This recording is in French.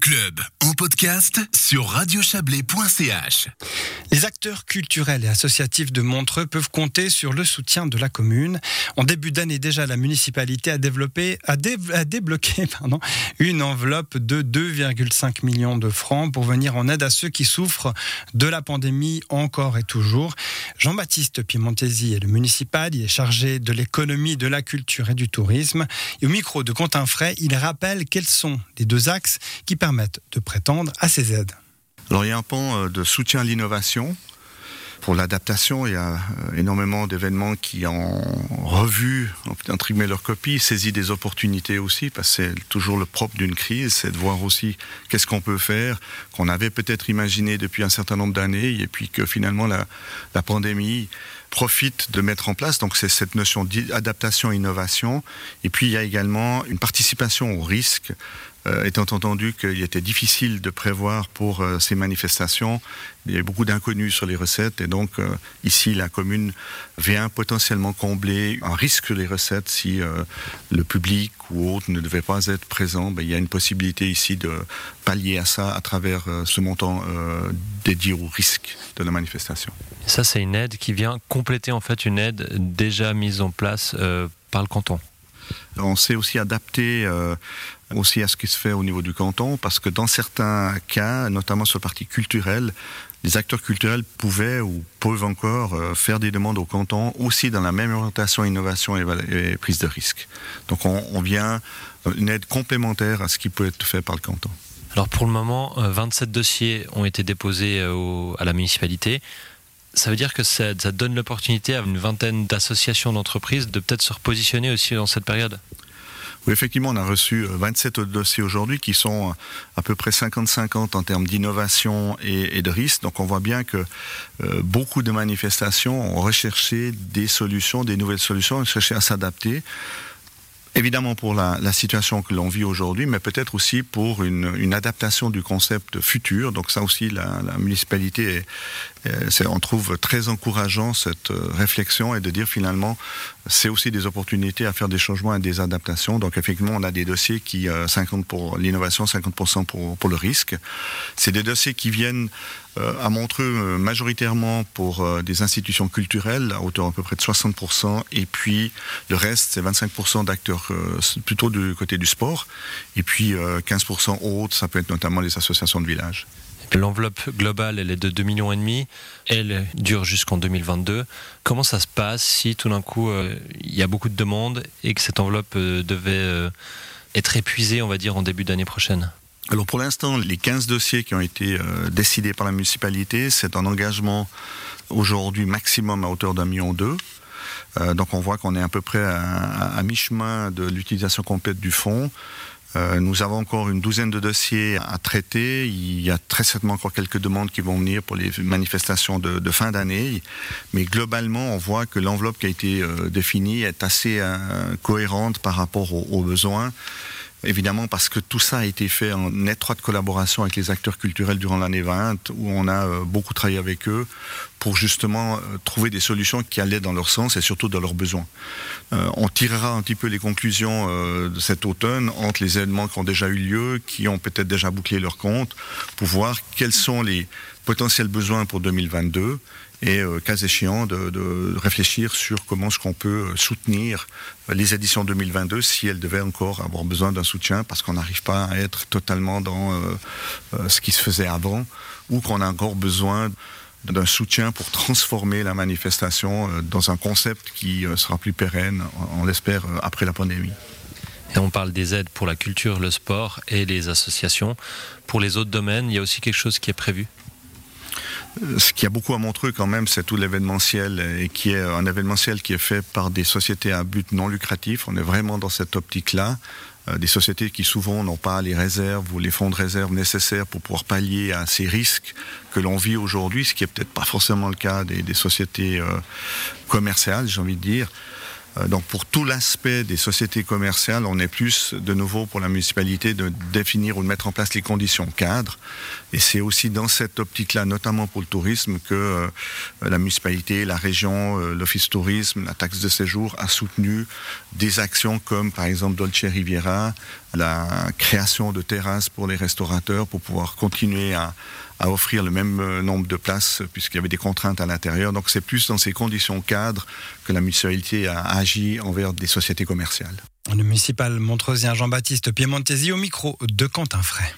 Club en podcast sur radiochablais.ch. Les acteurs culturels et associatifs de Montreux peuvent compter sur le soutien de la commune. En début d'année déjà, la municipalité a, développé, débloqué une enveloppe de 2,5 millions de francs pour venir en aide à ceux qui souffrent de la pandémie encore et toujours. Jean-Baptiste Piemontesi est le municipal, il est chargé de l'économie, de la culture et du tourisme. Et au micro de Quentin Fray, il rappelle quels sont les deux axes qui permettent de prétendre à ces aides. Il y a un pan euh, de soutien à l'innovation. Pour l'adaptation, il y a euh, énormément d'événements qui ont revu, ont imprimé leur copie, saisi des opportunités aussi, parce que c'est toujours le propre d'une crise, c'est de voir aussi qu'est-ce qu'on peut faire, qu'on avait peut-être imaginé depuis un certain nombre d'années, et puis que finalement la, pandémie profite de mettre en place. Donc c'est cette notion d'adaptation-innovation. Et puis il y a également une participation au risque étant entendu qu'il était difficile de prévoir pour euh, ces manifestations. Il y avait beaucoup d'inconnus sur les recettes et donc euh, ici la commune vient potentiellement combler un risque sur les recettes si le public ou autre ne devait pas être présent. Ben, il y a une possibilité ici de pallier à ça à travers ce montant dédié au risque de la manifestation. Ça c'est une aide qui vient compléter en fait une aide déjà mise en place par le canton. On s'est aussi adapté euh, aussi à ce qui se fait au niveau du canton, parce que dans certains cas, notamment sur la partie culturelle, les acteurs culturels pouvaient ou peuvent encore euh, faire des demandes au canton, aussi dans la même orientation innovation et, prise de risque. Donc on, vient une aide complémentaire à ce qui peut être fait par le canton. Alors pour le moment, 27 euh, dossiers ont été déposés à la municipalité ça veut dire que ça, donne l'opportunité à une vingtaine d'associations d'entreprises de peut-être se repositionner aussi dans cette période oui, effectivement, on a reçu 27 euh, dossiers aujourd'hui qui sont euh, à peu près 50-50 en termes d'innovation et, de risque. Donc on voit bien que euh, beaucoup de manifestations ont recherché des solutions, des nouvelles solutions, ont cherché à s'adapter évidemment pour la, la situation que l'on vit aujourd'hui, mais peut-être aussi pour une, une, adaptation du concept futur. Donc ça aussi, la, la municipalité, est, on trouve très encourageant cette euh, réflexion et de dire finalement, c'est aussi des opportunités à faire des changements et des adaptations. Donc effectivement, on a des dossiers qui, 50 euh, pour l'innovation, 50% pour, pour le risque. C'est des dossiers qui viennent euh, à Montreux majoritairement pour des institutions culturelles à hauteur à peu près de 60% et puis le reste c'est 25% d'acteurs plutôt du côté du sport et puis 15% autres ça peut être notamment les associations de village. L'enveloppe globale, elle est de 2 millions et demi. Elle dure jusqu'en 2022. Comment ça se passe si tout d'un coup il y a beaucoup de demandes et que cette enveloppe devait être épuisée, on va dire, en début d'année prochaine? Alors pour l'instant, les 15 dossiers qui ont été euh, décidés par la municipalité, c'est un engagement aujourd'hui maximum à hauteur d'un million deux. Euh, donc on voit qu'on est à peu près à, mi-chemin de l'utilisation complète du fonds. Euh, nous avons encore une douzaine de dossiers à traiter. Il y a très certainement encore quelques demandes qui vont venir pour les manifestations de, fin d'année. Mais globalement, on voit que l'enveloppe qui a été définie est assez cohérente par rapport aux besoins évidemment parce que tout ça a été fait en étroite collaboration avec les acteurs culturels durant l'année 20, où on a euh, beaucoup travaillé avec eux pour justement euh, trouver des solutions qui allaient dans leur sens et surtout dans leurs besoins. Euh, on tirera un petit peu les conclusions de cet automne entre les événements qui ont déjà eu lieu, qui ont peut-être déjà bouclé leur compte, pour voir quels sont les potentiels besoins pour 2022 et, euh, cas échéant, de, réfléchir sur comment est-ce qu'on peut euh, soutenir les éditions 2022 si elles devaient encore avoir besoin d'un soutien parce qu'on n'arrive pas à être totalement dans euh, ce qui se faisait avant ou qu'on a encore besoin d'un soutien pour transformer la manifestation dans un concept qui sera plus pérenne, on l'espère, après la pandémie. Et on parle des aides pour la culture, le sport et les associations. Pour les autres domaines, il y a aussi quelque chose qui est prévu? Ce qui a beaucoup à montrer quand même, c'est tout l'événementiel et qui est un événementiel qui est fait par des sociétés à but non lucratif. On est vraiment dans cette optique-là. Euh, des sociétés qui souvent n'ont pas les réserves ou les fonds de réserve nécessaires pour pouvoir pallier à ces risques que l'on vit aujourd'hui, ce qui est peut-être pas forcément le cas des, des sociétés euh, commerciales, j'ai envie de dire. Euh, donc pour tout l'aspect des sociétés commerciales, on est plus de nouveau pour la municipalité de définir ou de mettre en place les conditions cadres. Et c'est aussi dans cette optique-là, notamment pour le tourisme, que euh, la municipalité, la région, euh, l'office tourisme, la taxe de séjour a soutenu des actions comme par exemple Dolce Riviera, la création de terrasses pour les restaurateurs pour pouvoir continuer à, offrir le même euh, nombre de places puisqu'il y avait des contraintes à l'intérieur. Donc c'est plus dans ces conditions cadres que la municipalité a agi envers des sociétés commerciales. Le municipal montreusien Jean-Baptiste Piemontesi au micro de Quentin Fray.